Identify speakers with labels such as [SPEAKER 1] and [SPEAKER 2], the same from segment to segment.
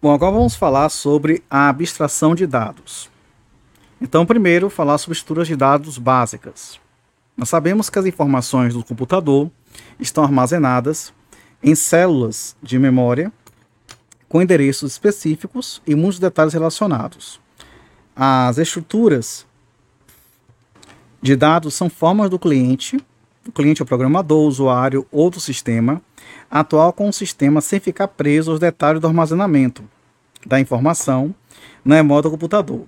[SPEAKER 1] Bom, agora vamos falar sobre a abstração de dados. Então, primeiro, falar sobre estruturas de dados básicas. Nós sabemos que as informações do computador estão armazenadas em células de memória com endereços específicos e muitos detalhes relacionados. As estruturas de dados são formas do cliente, o cliente é o programador, o usuário ou do sistema, atuar com o sistema sem ficar preso aos detalhes do armazenamento da informação na memória do computador.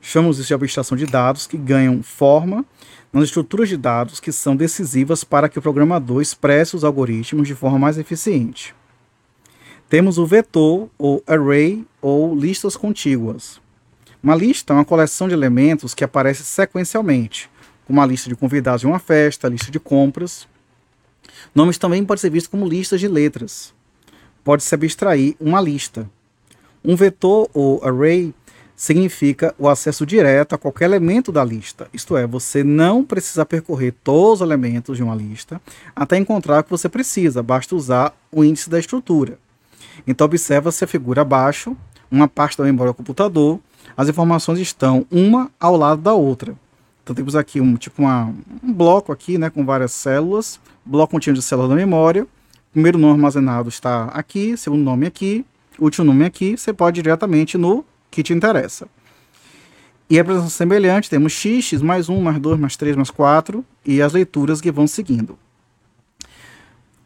[SPEAKER 1] Chamamos isso de abstração de dados que ganham forma nas estruturas de dados que são decisivas para que o programador expresse os algoritmos de forma mais eficiente. Temos o vetor, ou array, ou listas contíguas. Uma lista é uma coleção de elementos que aparece sequencialmente, como a lista de convidados de uma festa, lista de compras. Nomes também podem ser vistos como listas de letras. Pode-se abstrair uma lista. Um vetor ou array significa o acesso direto a qualquer elemento da lista. Isto é, você não precisa percorrer todos os elementos de uma lista até encontrar o que você precisa, basta usar o índice da estrutura. Então observa-se a figura abaixo, uma parte da memória do computador, as informações estão uma ao lado da outra. Então temos aqui um tipo uma, um bloco aqui, né, com várias células, bloco contínuo de células da memória. Primeiro nome armazenado está aqui, segundo nome aqui, último nome aqui. Você pode ir diretamente no que te interessa. E representação semelhante, temos x, x mais 1, mais 2, mais 3, mais 4, e as leituras que vão seguindo.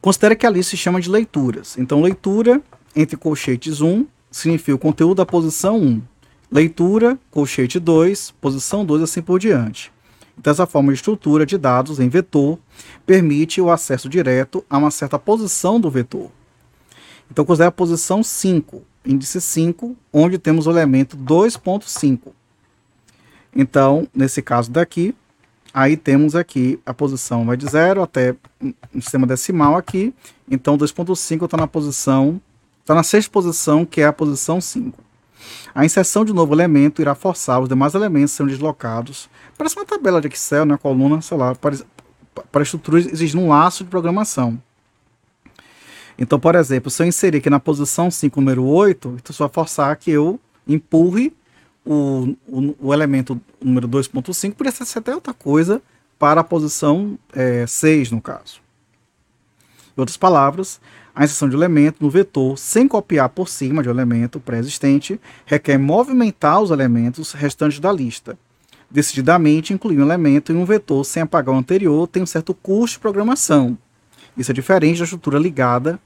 [SPEAKER 1] Considere que a lista se chama de leituras. Então, leitura entre colchetes 1 significa o conteúdo da posição 1. Leitura, colchete 2, posição 2, assim por diante. Então, essa forma de estrutura de dados em vetor permite o acesso direto a uma certa posição do vetor. Então, considere a posição 5, índice 5, onde temos o elemento 2.5. Então, nesse caso daqui, aí temos aqui a posição vai de 0 até um sistema decimal aqui. Então, 2.5 está na posição, está na sexta posição, que é a posição 5. A inserção de um novo elemento irá forçar os demais elementos a serem deslocados. Parece uma tabela de Excel, né, coluna, sei lá, para, para estruturas exigindo um laço de programação. Então, por exemplo, se eu inserir aqui na posição 5, número 8, então vai forçar que eu empurre o, o, o elemento número 2.5, poderia ser até outra coisa, para a posição é, 6, no caso. Em outras palavras, a inserção de elemento no vetor sem copiar por cima de um elemento pré-existente requer movimentar os elementos restantes da lista. Decididamente, incluir um elemento em um vetor sem apagar o anterior tem um certo custo de programação. Isso é diferente da estrutura ligada,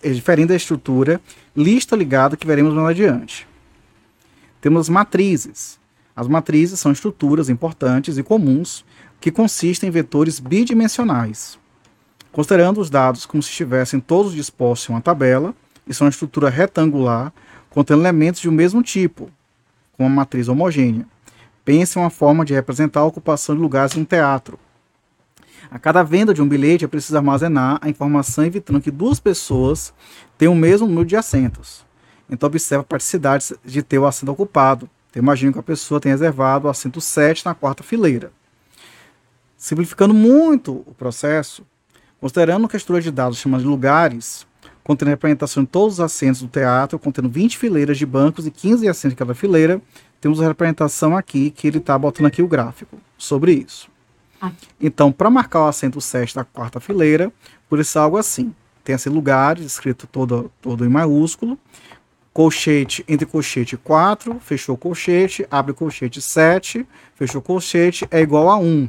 [SPEAKER 1] é diferente da estrutura lista ligada que veremos mais adiante. Temos matrizes. As matrizes são estruturas importantes e comuns que consistem em vetores bidimensionais considerando os dados como se estivessem todos dispostos em uma tabela, e são uma estrutura retangular contendo elementos de um mesmo tipo, com uma matriz homogênea. Pense em uma forma de representar a ocupação de lugares em um teatro. A cada venda de um bilhete é preciso armazenar a informação evitando que duas pessoas tenham o mesmo número de assentos. Então observe a praticidade de ter o assento ocupado. Então imagine que a pessoa tem reservado o assento 7 na quarta fileira. Simplificando muito o processo, Considerando que a estrutura de dados chama de lugares, contendo a representação de todos os assentos do teatro, contendo 20 fileiras de bancos e 15 assentos em cada fileira, temos a representação aqui que ele está botando aqui o gráfico sobre isso. Ah. Então, para marcar o assento 7 da quarta fileira, por isso é algo assim. Tem esse lugar escrito todo, todo em maiúsculo, colchete, entre colchete 4, fechou colchete, abre colchete 7, fechou colchete, é igual a 1.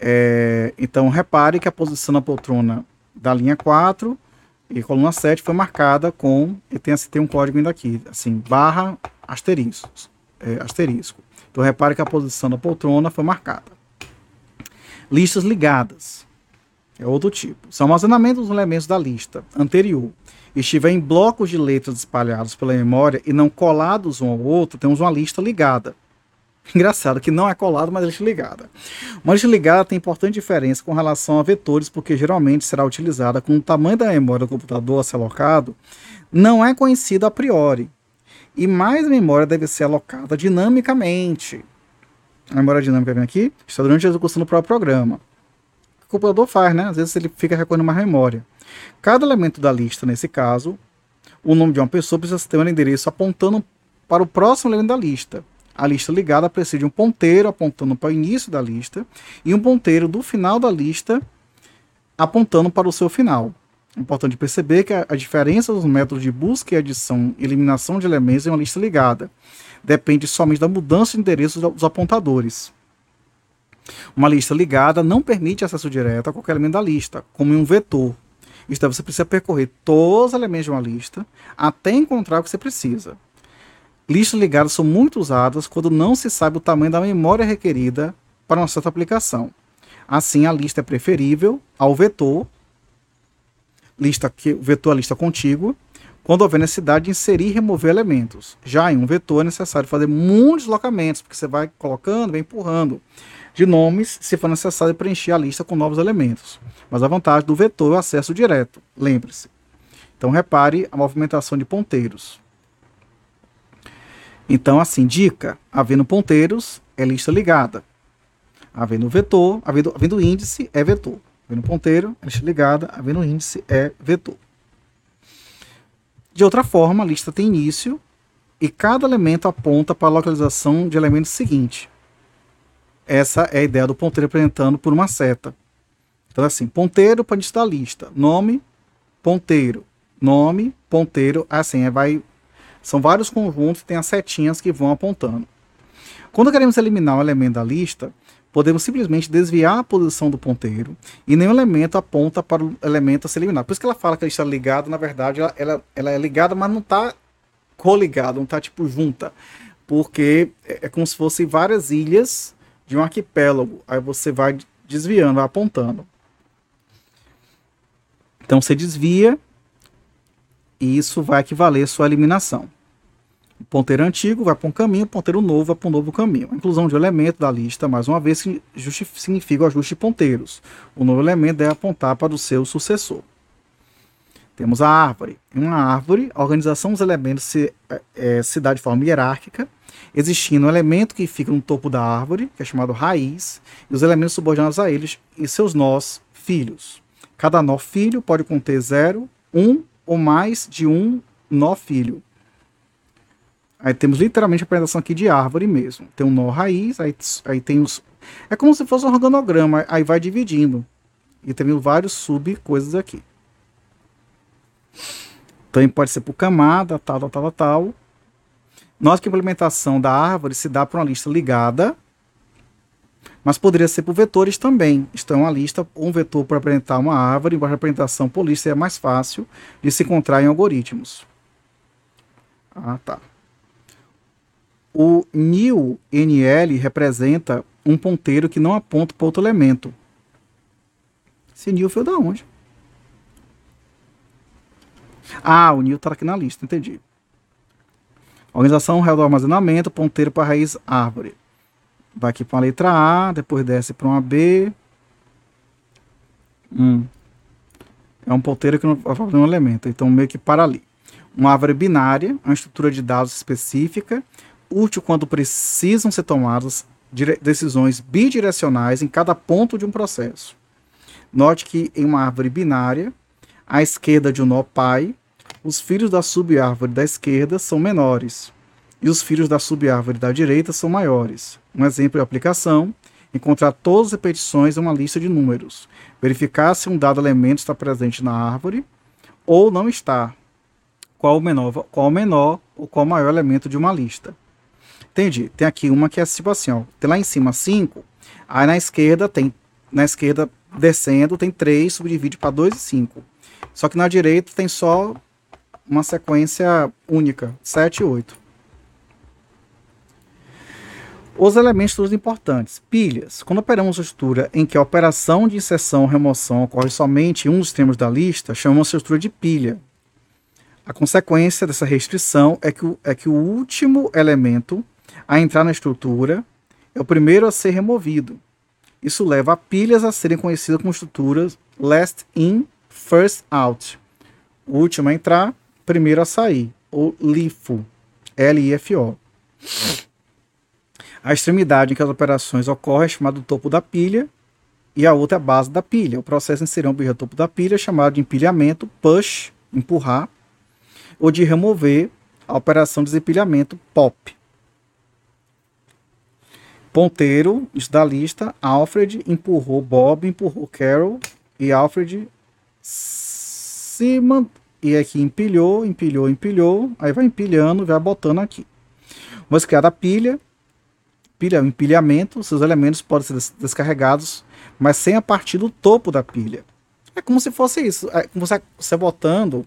[SPEAKER 1] É, então, repare que a posição da poltrona da linha 4 e coluna 7 foi marcada com, e tem, tem um código ainda aqui, assim, barra asterisco. É, asterisco. Então, repare que a posição da poltrona foi marcada. Listas ligadas. É outro tipo. São armazenamento dos elementos da lista anterior. Estiver em blocos de letras espalhados pela memória e não colados um ao outro, temos uma lista ligada. Engraçado que não é colado, mas lista ligada. Uma lista ligada tem importante diferença com relação a vetores, porque geralmente será utilizada com o tamanho da memória do computador a ser alocado, não é conhecido a priori. E mais memória deve ser alocada dinamicamente. A memória dinâmica vem aqui, está durante a execução do próprio programa. O computador faz, né? Às vezes ele fica recorrendo mais memória. Cada elemento da lista, nesse caso, o nome de uma pessoa precisa ter um endereço apontando para o próximo elemento da lista. A lista ligada precisa de um ponteiro apontando para o início da lista e um ponteiro do final da lista apontando para o seu final. É importante perceber que a, a diferença dos métodos de busca e adição e eliminação de elementos em uma lista ligada depende somente da mudança de endereço dos apontadores. Uma lista ligada não permite acesso direto a qualquer elemento da lista, como em um vetor. Isto é, você precisa percorrer todos os elementos de uma lista até encontrar o que você precisa. Listas ligadas são muito usadas quando não se sabe o tamanho da memória requerida para uma certa aplicação. Assim, a lista é preferível ao vetor, lista que vetor a lista contígua, quando houver necessidade de inserir e remover elementos. Já em um vetor é necessário fazer muitos deslocamentos, porque você vai colocando, vai empurrando de nomes se for necessário preencher a lista com novos elementos. Mas a vantagem do vetor é o acesso direto, lembre-se. Então repare a movimentação de ponteiros. Então, assim, dica: havendo ponteiros, é lista ligada. Havendo vetor, havendo, havendo índice, é vetor. Havendo ponteiro, é lista ligada. Havendo índice, é vetor. De outra forma, a lista tem início e cada elemento aponta para a localização de elemento seguinte essa é a ideia do ponteiro apresentando por uma seta. Então, assim, ponteiro para da lista, nome, ponteiro, nome, ponteiro, assim, vai, são vários conjuntos, tem as setinhas que vão apontando. Quando queremos eliminar um elemento da lista, podemos simplesmente desviar a posição do ponteiro e nenhum elemento aponta para o elemento a ser eliminado. Por isso que ela fala que a lista ligada, na verdade, ela, ela, ela é ligada, mas não está coligada, não está tipo junta. Porque é, é como se fossem várias ilhas de um arquipélago. Aí você vai desviando, vai apontando. Então você desvia e isso vai equivaler à sua eliminação. O ponteiro antigo vai para um caminho, o ponteiro novo vai para um novo caminho. A inclusão de um elemento da lista, mais uma vez, significa o ajuste de ponteiros. O novo elemento deve apontar para o seu sucessor. Temos a árvore. Em uma árvore, a organização dos elementos se, é, é se dá de forma hierárquica existindo um elemento que fica no topo da árvore, que é chamado raiz, e os elementos subordinados a eles e seus nós filhos. Cada nó filho pode conter zero, um ou mais de um nó filho. Aí temos literalmente a apresentação aqui de árvore mesmo. Tem um nó raiz, aí, aí tem os. É como se fosse um organograma, aí vai dividindo. E tem vários sub-coisas aqui. Também pode ser por camada, tal, tal, tal, tal. Nós que a implementação da árvore se dá para uma lista ligada, mas poderia ser por vetores também. É uma lista, um vetor para apresentar uma árvore, embora a apresentação por lista é mais fácil de se encontrar em algoritmos. Ah, tá. O nil NL representa um ponteiro que não aponta para outro elemento. Esse nil foi da onde? Ah, o nil está aqui na lista, entendi. Organização real do armazenamento, ponteiro para raiz árvore. Vai aqui para a letra A, depois desce para uma B. Hum. É um ponteiro que não vai fazer um elemento, então meio que para ali. Uma árvore binária, uma estrutura de dados específica, útil quando precisam ser tomadas decisões bidirecionais em cada ponto de um processo. Note que em uma árvore binária, à esquerda de um nó pai, os filhos da subárvore da esquerda são menores e os filhos da subárvore da direita são maiores. Um exemplo de aplicação: encontrar todas as repetições em uma lista de números, verificar se um dado elemento está presente na árvore ou não está, qual o menor, qual o menor ou qual o maior elemento de uma lista. Entendi. Tem aqui uma que é tipo assim, ó, tem lá em cima 5, aí na esquerda tem na esquerda descendo tem 3, subdivide para 2 e 5. Só que na direita tem só uma sequência única, 7 e 8. Os elementos todos importantes. Pilhas. Quando operamos uma estrutura em que a operação de inserção ou remoção ocorre somente em um dos termos da lista, chamamos estrutura de pilha. A consequência dessa restrição é que, o, é que o último elemento a entrar na estrutura é o primeiro a ser removido. Isso leva a pilhas a serem conhecidas como estruturas last in, first out. O último a entrar, primeiro a sair, ou LIFO, L-I-F-O. A extremidade em que as operações ocorrem é chamada topo da pilha e a outra é a base da pilha. O processo inserir um objeto topo da pilha é chamado de empilhamento, push, empurrar. ou de remover a operação de desempilhamento POP. Ponteiro, isso da lista, Alfred empurrou Bob, empurrou Carol e Alfred se e aqui empilhou, empilhou, empilhou, aí vai empilhando, vai botando aqui. Vamos criar a pilha, pilha, empilhamento, seus elementos podem ser descarregados, mas sem a partir do topo da pilha. É como se fosse isso, é você, você botando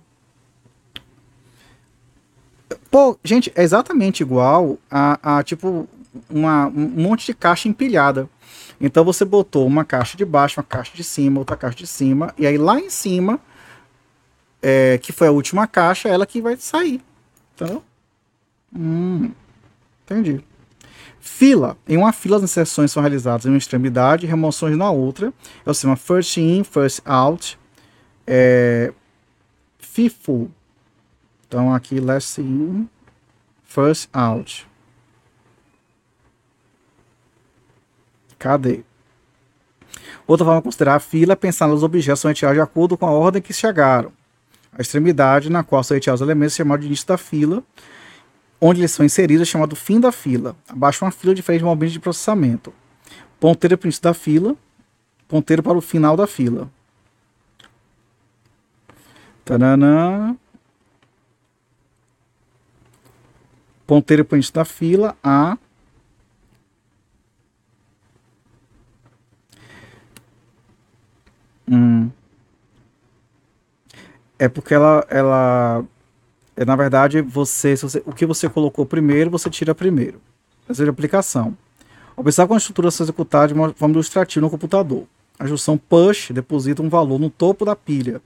[SPEAKER 1] Pô, gente, é exatamente igual a, a tipo uma, um monte de caixa empilhada. Então você botou uma caixa de baixo, uma caixa de cima, outra caixa de cima, e aí lá em cima, é, que foi a última caixa, ela que vai sair. Entendeu? Hum, entendi. Fila. Em uma fila, as inserções são realizadas em uma extremidade e remoções na outra. É o sistema first in, first out. É, FIFO. Então aqui, last in, first out. Cadê? Outra forma de considerar a fila é pensar nos objetos são retirados de acordo com a ordem que chegaram. A extremidade na qual retirados os elementos é chamada de início da fila, onde eles são inseridos é chamado fim da fila. Abaixo uma fila de um ambiente de processamento. Ponteiro para o início da fila, ponteiro para o final da fila. Taranã. Ponteiro para o início da fila, A Hum. É porque ela, ela é, na verdade, você, você, o que você colocou primeiro, você tira primeiro. Essa é a aplicação. Observe como a estrutura se executar de uma forma ilustrativa no computador. A instrução push deposita um valor no topo da pilha.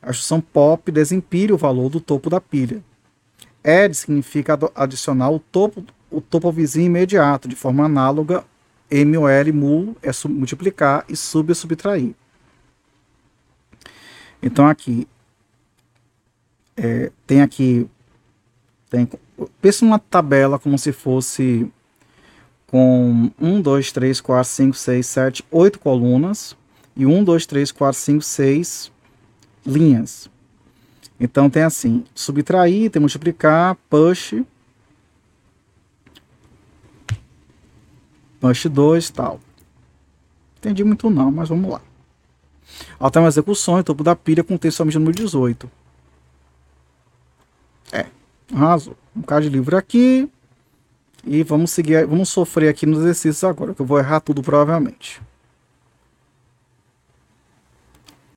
[SPEAKER 1] A instrução pop desempilha o valor do topo da pilha. Add significa adicionar o topo, o topo ao vizinho imediato, de forma análoga. MOL, mul é multiplicar e sub é subtrair. Então aqui é, tem aqui tem, pensa numa tabela como se fosse com 1, 2, 3, 4, 5, 6, 7, 8 colunas e 1, 2, 3, 4, 5, 6 linhas. Então tem assim, subtrair, tem multiplicar, push, push 2 tal. Entendi muito não, mas vamos lá. Até uma execução, topo da pilha com texto somente número 18. Arrasou. Um bocado de livro aqui. E vamos seguir, vamos sofrer aqui nos exercícios agora, que eu vou errar tudo provavelmente.